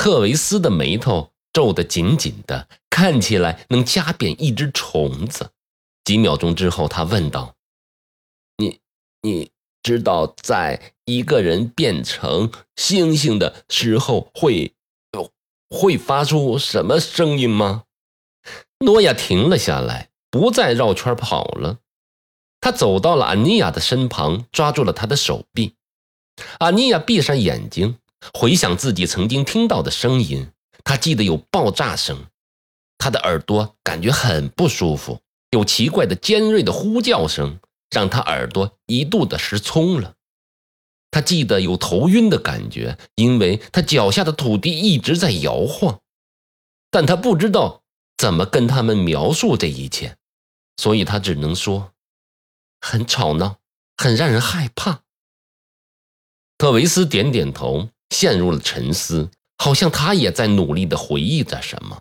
特维斯的眉头皱得紧紧的，看起来能夹扁一只虫子。几秒钟之后，他问道：“你，你知道，在一个人变成星星的时候会，会发出什么声音吗？”诺亚停了下来，不再绕圈跑了。他走到了安妮亚的身旁，抓住了她的手臂。安妮亚闭上眼睛，回想自己曾经听到的声音。他记得有爆炸声，他的耳朵感觉很不舒服，有奇怪的尖锐的呼叫声，让他耳朵一度的失聪了。他记得有头晕的感觉，因为他脚下的土地一直在摇晃。但他不知道怎么跟他们描述这一切，所以他只能说：“很吵闹，很让人害怕。”特维斯点点头，陷入了沉思，好像他也在努力的回忆着什么。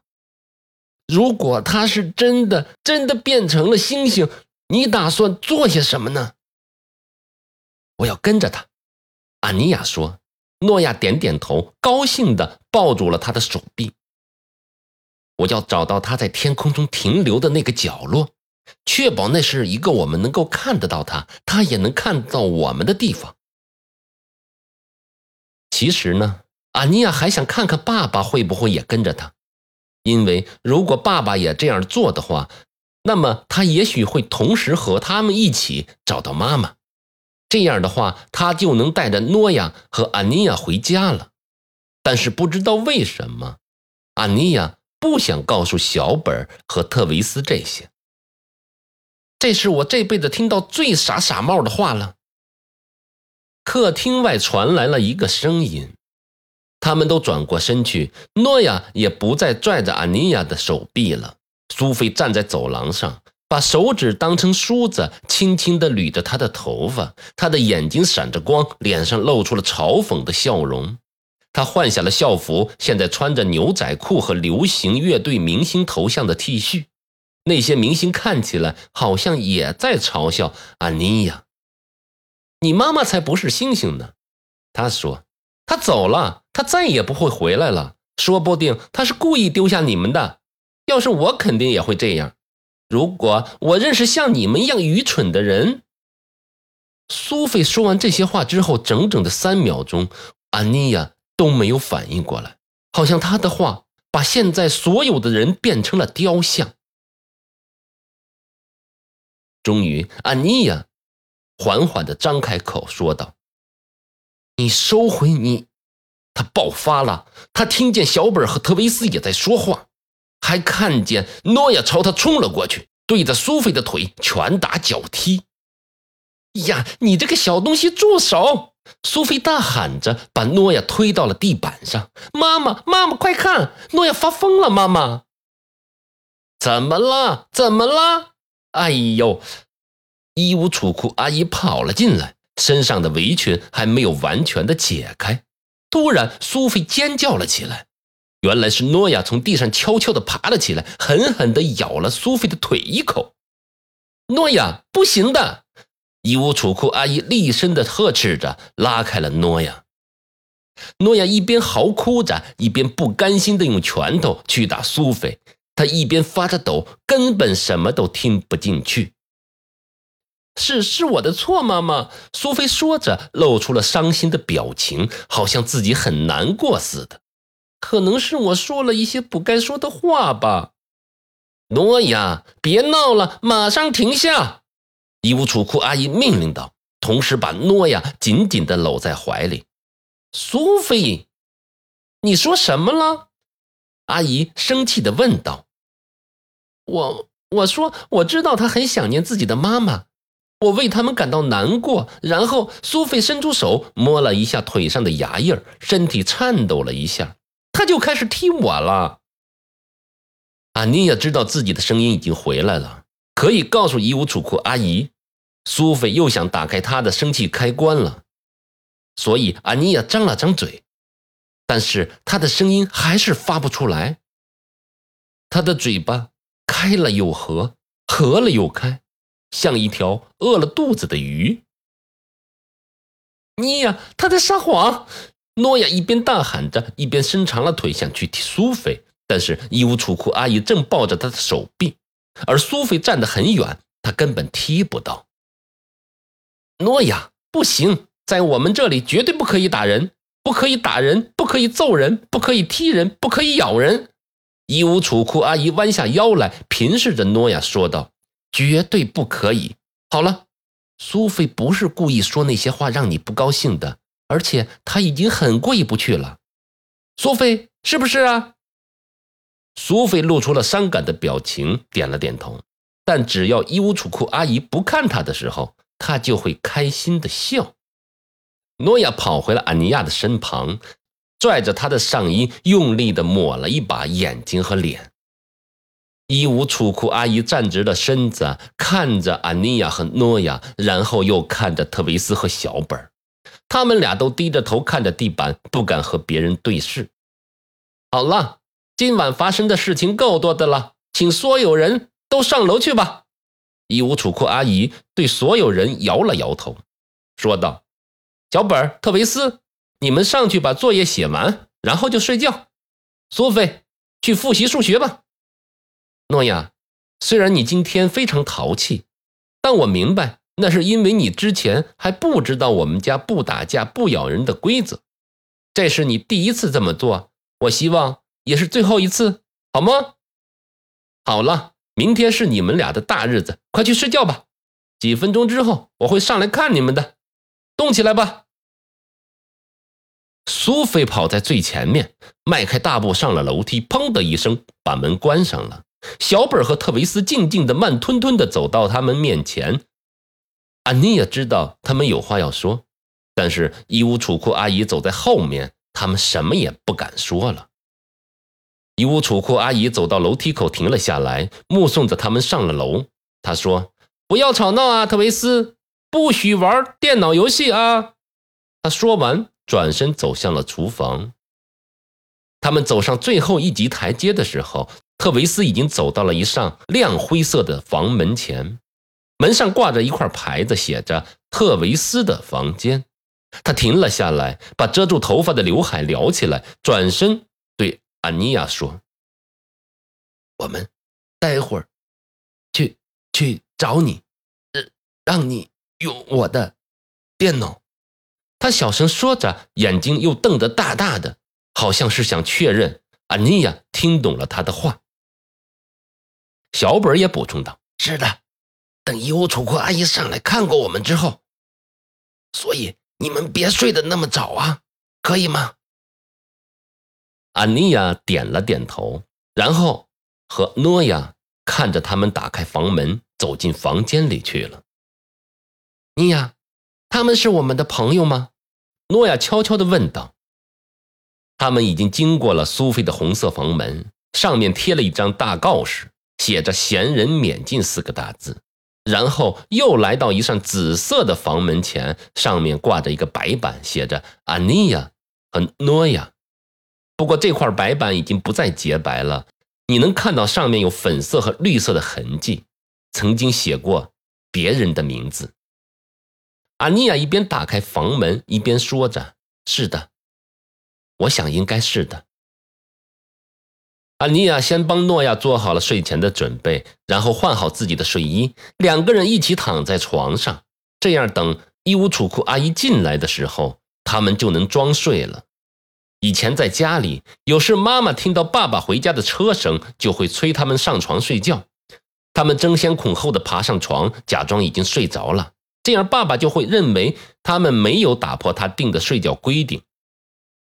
如果他是真的真的变成了星星，你打算做些什么呢？我要跟着他，安妮亚说。诺亚点点头，高兴的抱住了他的手臂。我要找到他在天空中停留的那个角落，确保那是一个我们能够看得到他，他也能看到我们的地方。其实呢，安妮亚还想看看爸爸会不会也跟着他，因为如果爸爸也这样做的话，那么他也许会同时和他们一起找到妈妈。这样的话，他就能带着诺亚和安妮亚回家了。但是不知道为什么，安妮亚不想告诉小本和特维斯这些。这是我这辈子听到最傻傻帽的话了。客厅外传来了一个声音，他们都转过身去，诺亚也不再拽着安妮亚的手臂了。苏菲站在走廊上，把手指当成梳子，轻轻地捋着她的头发。她的眼睛闪着光，脸上露出了嘲讽的笑容。她换下了校服，现在穿着牛仔裤和流行乐队明星头像的 T 恤。那些明星看起来好像也在嘲笑安妮亚。你妈妈才不是星星呢，他说，他走了，他再也不会回来了。说不定他是故意丢下你们的。要是我，肯定也会这样。如果我认识像你们一样愚蠢的人。苏菲说完这些话之后，整整的三秒钟，安妮亚都没有反应过来，好像她的话把现在所有的人变成了雕像。终于，安妮亚。缓缓地张开口说道：“你收回你。”他爆发了。他听见小本和特维斯也在说话，还看见诺亚朝他冲了过去，对着苏菲的腿拳打脚踢。呀，你这个小东西，住手！苏菲大喊着，把诺亚推到了地板上。妈妈，妈妈，快看，诺亚发疯了！妈妈，怎么了？怎么了？哎呦！衣物储库阿姨跑了进来，身上的围裙还没有完全的解开。突然，苏菲尖叫了起来。原来是诺亚从地上悄悄地爬了起来，狠狠地咬了苏菲的腿一口。诺亚，不行的！衣物储库阿姨厉声地呵斥着，拉开了诺亚。诺亚一边嚎哭着，一边不甘心地用拳头去打苏菲。他一边发着抖，根本什么都听不进去。是是我的错，妈妈。苏菲说着，露出了伤心的表情，好像自己很难过似的。可能是我说了一些不该说的话吧。诺亚，别闹了，马上停下！衣物储库阿姨命令道，同时把诺亚紧紧地搂在怀里。苏菲，你说什么了？阿姨生气地问道。我我说，我知道他很想念自己的妈妈。我为他们感到难过，然后苏菲伸出手摸了一下腿上的牙印身体颤抖了一下，他就开始踢我了。安妮亚知道自己的声音已经回来了，可以告诉衣物储库阿姨。苏菲又想打开她的生气开关了，所以安妮亚张了张嘴，但是她的声音还是发不出来。她的嘴巴开了又合，合了又开。像一条饿了肚子的鱼。你呀，他在撒谎！诺亚一边大喊着，一边伸长了腿想去踢苏菲，但是衣物储库阿姨正抱着他的手臂，而苏菲站得很远，他根本踢不到。诺亚，不行，在我们这里绝对不可以打人，不可以打人，不可以揍人，不可以踢人，不可以咬人。衣物储库阿姨弯下腰来，平视着诺亚说道：“绝对不可以。”好了，苏菲不是故意说那些话让你不高兴的。而且他已经很过意不去了，苏菲是不是啊？苏菲露出了伤感的表情，点了点头。但只要衣物储库阿姨不看他的时候，他就会开心的笑。诺亚跑回了安妮亚的身旁，拽着她的上衣，用力的抹了一把眼睛和脸。衣物储库阿姨站直了身子，看着安妮亚和诺亚，然后又看着特维斯和小本儿。他们俩都低着头看着地板，不敢和别人对视。好了，今晚发生的事情够多的了，请所有人都上楼去吧。衣物储库阿姨对所有人摇了摇头，说道：“小本、特维斯，你们上去把作业写完，然后就睡觉。苏菲，去复习数学吧。诺亚，虽然你今天非常淘气，但我明白。”那是因为你之前还不知道我们家不打架不咬人的规则，这是你第一次这么做，我希望也是最后一次，好吗？好了，明天是你们俩的大日子，快去睡觉吧。几分钟之后我会上来看你们的，动起来吧。苏菲跑在最前面，迈开大步上了楼梯，砰的一声把门关上了。小本和特维斯静静的、慢吞吞的走到他们面前。安妮也知道他们有话要说，但是衣物储库阿姨走在后面，他们什么也不敢说了。衣物储库阿姨走到楼梯口停了下来，目送着他们上了楼。她说：“不要吵闹啊，特维斯，不许玩电脑游戏啊！”她说完，转身走向了厨房。他们走上最后一级台阶的时候，特维斯已经走到了一扇亮灰色的房门前。门上挂着一块牌子，写着“特维斯的房间”。他停了下来，把遮住头发的刘海撩起来，转身对安妮亚说：“我们待会儿去去找你，让你用我的电脑。”他小声说着，眼睛又瞪得大大的，好像是想确认安妮亚听懂了他的话。小本也补充道：“是的。”等衣物储库阿姨上来看过我们之后，所以你们别睡得那么早啊，可以吗？安妮亚点了点头，然后和诺亚看着他们打开房门，走进房间里去了。妮亚，他们是我们的朋友吗？诺亚悄悄地问道。他们已经经过了苏菲的红色房门，上面贴了一张大告示，写着“闲人免进”四个大字。然后又来到一扇紫色的房门前，上面挂着一个白板，写着“安妮亚”和“诺亚”。不过这块白板已经不再洁白了，你能看到上面有粉色和绿色的痕迹，曾经写过别人的名字。阿尼亚一边打开房门，一边说着：“是的，我想应该是的。”安妮亚先帮诺亚做好了睡前的准备，然后换好自己的睡衣，两个人一起躺在床上，这样等衣物储库阿姨进来的时候，他们就能装睡了。以前在家里，有时妈妈听到爸爸回家的车声，就会催他们上床睡觉，他们争先恐后的爬上床，假装已经睡着了，这样爸爸就会认为他们没有打破他定的睡觉规定。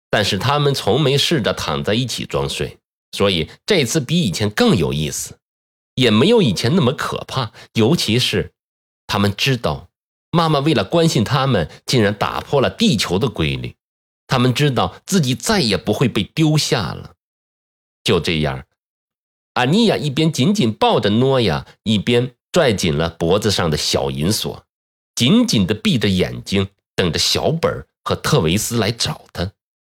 但是他们从没试着躺在一起装睡。所以这次比以前更有意思，也没有以前那么可怕。尤其是他们知道，妈妈为了关心他们，竟然打破了地球的规律。他们知道自己再也不会被丢下了。就这样，阿尼亚一边紧紧抱着诺亚，一边拽紧了脖子上的小银锁，紧紧地闭着眼睛，等着小本和特维斯来找他。